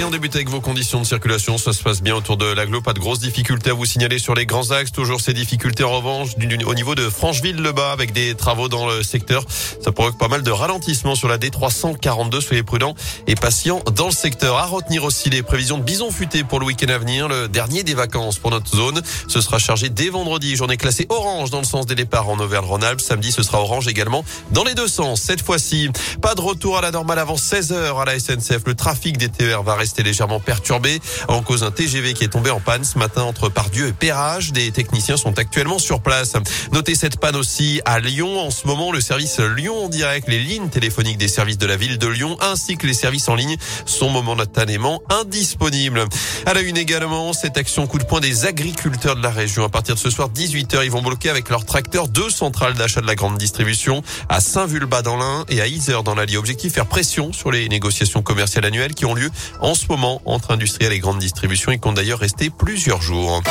Et on débute avec vos conditions de circulation. Ça se passe bien autour de l'aglo. Pas de grosses difficultés à vous signaler sur les grands axes. Toujours ces difficultés en revanche au niveau de Francheville-le-Bas avec des travaux dans le secteur. Ça provoque pas mal de ralentissement sur la D342. Soyez prudents et patients dans le secteur. À retenir aussi les prévisions de bison futé pour le week-end à venir. Le dernier des vacances pour notre zone. Ce sera chargé dès vendredi. Journée classée orange dans le sens des départs en Auvergne-Rhône-Alpes. Samedi, ce sera orange également dans les deux sens. Cette fois-ci, pas de retour à la normale avant 16 heures à la SNCF. Le trafic des TER va rester rester légèrement perturbé en cause d'un TGV qui est tombé en panne ce matin entre Pardieu et Perrage. Des techniciens sont actuellement sur place. Notez cette panne aussi à Lyon. En ce moment, le service Lyon en direct, les lignes téléphoniques des services de la ville de Lyon ainsi que les services en ligne sont momentanément indisponibles. À la une également, cette action coup de poing des agriculteurs de la région. À partir de ce soir, 18h, ils vont bloquer avec leurs tracteurs deux centrales d'achat de la grande distribution à Saint-Vulbas dans l'Ain et à Isère dans l'Allier. Objectif, faire pression sur les négociations commerciales annuelles qui ont lieu en ce moment entre industriels et grandes distributions et compte d'ailleurs rester plusieurs jours.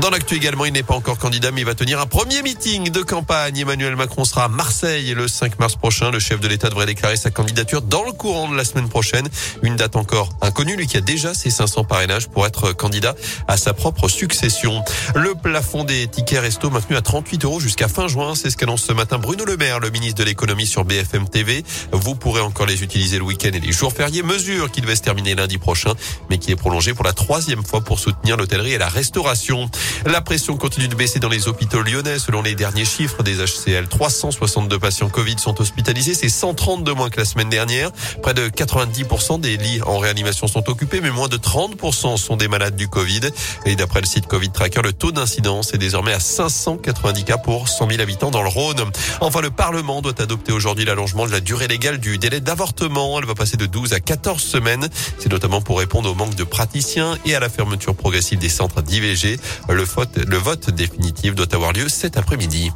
Dans l'actu également, il n'est pas encore candidat, mais il va tenir un premier meeting de campagne. Emmanuel Macron sera à Marseille le 5 mars prochain. Le chef de l'État devrait déclarer sa candidature dans le courant de la semaine prochaine. Une date encore inconnue, lui qui a déjà ses 500 parrainages pour être candidat à sa propre succession. Le plafond des tickets resto maintenu à 38 euros jusqu'à fin juin. C'est ce qu'annonce ce matin Bruno Le Maire, le ministre de l'économie sur BFM TV. Vous pourrez encore les utiliser le week-end et les jours fériés. Mesure qui devait se terminer lundi prochain, mais qui est prolongée pour la troisième fois pour soutenir l'hôtellerie et la restauration. La pression continue de baisser dans les hôpitaux lyonnais. Selon les derniers chiffres des HCL, 362 patients Covid sont hospitalisés. C'est 130 de moins que la semaine dernière. Près de 90% des lits en réanimation sont occupés, mais moins de 30% sont des malades du Covid. Et d'après le site Covid Tracker, le taux d'incidence est désormais à 590 cas pour 100 000 habitants dans le Rhône. Enfin, le Parlement doit adopter aujourd'hui l'allongement de la durée légale du délai d'avortement. Elle va passer de 12 à 14 semaines. C'est notamment pour répondre au manque de praticiens et à la fermeture progressive des centres d'IVG. Le vote, définitif doit avoir lieu cet après-midi.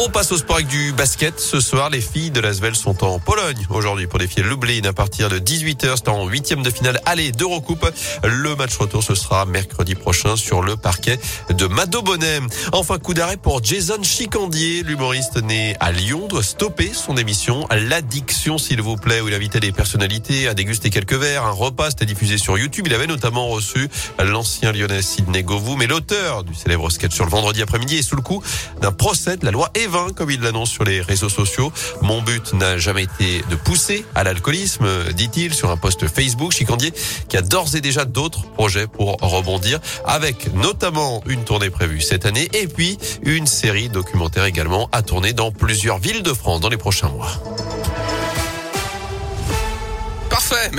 On passe au sport avec du basket. Ce soir, les filles de l'Asvel sont en Pologne aujourd'hui pour défier Lublin à partir de 18h. C'est en huitième de finale aller d'Eurocoupe. Le match retour, ce sera mercredi prochain sur le parquet de Mado Bonnet. Enfin, coup d'arrêt pour Jason Chicandier. L'humoriste né à Lyon doit stopper son émission L'Addiction, s'il vous plaît, où il invitait des personnalités à déguster quelques verres. Un repas, c'était diffusé sur YouTube. Il avait notamment reçu l'ancien lyonnais Sidney Govou, mais l'auteur du célèbre sketch sur le vendredi après-midi est sous le coup d'un procès de la loi 20, comme il l'annonce sur les réseaux sociaux. Mon but n'a jamais été de pousser à l'alcoolisme, dit-il sur un post Facebook. Chicandier qui a d'ores et déjà d'autres projets pour rebondir, avec notamment une tournée prévue cette année et puis une série documentaire également à tourner dans plusieurs villes de France dans les prochains mois. Parfait. Merci.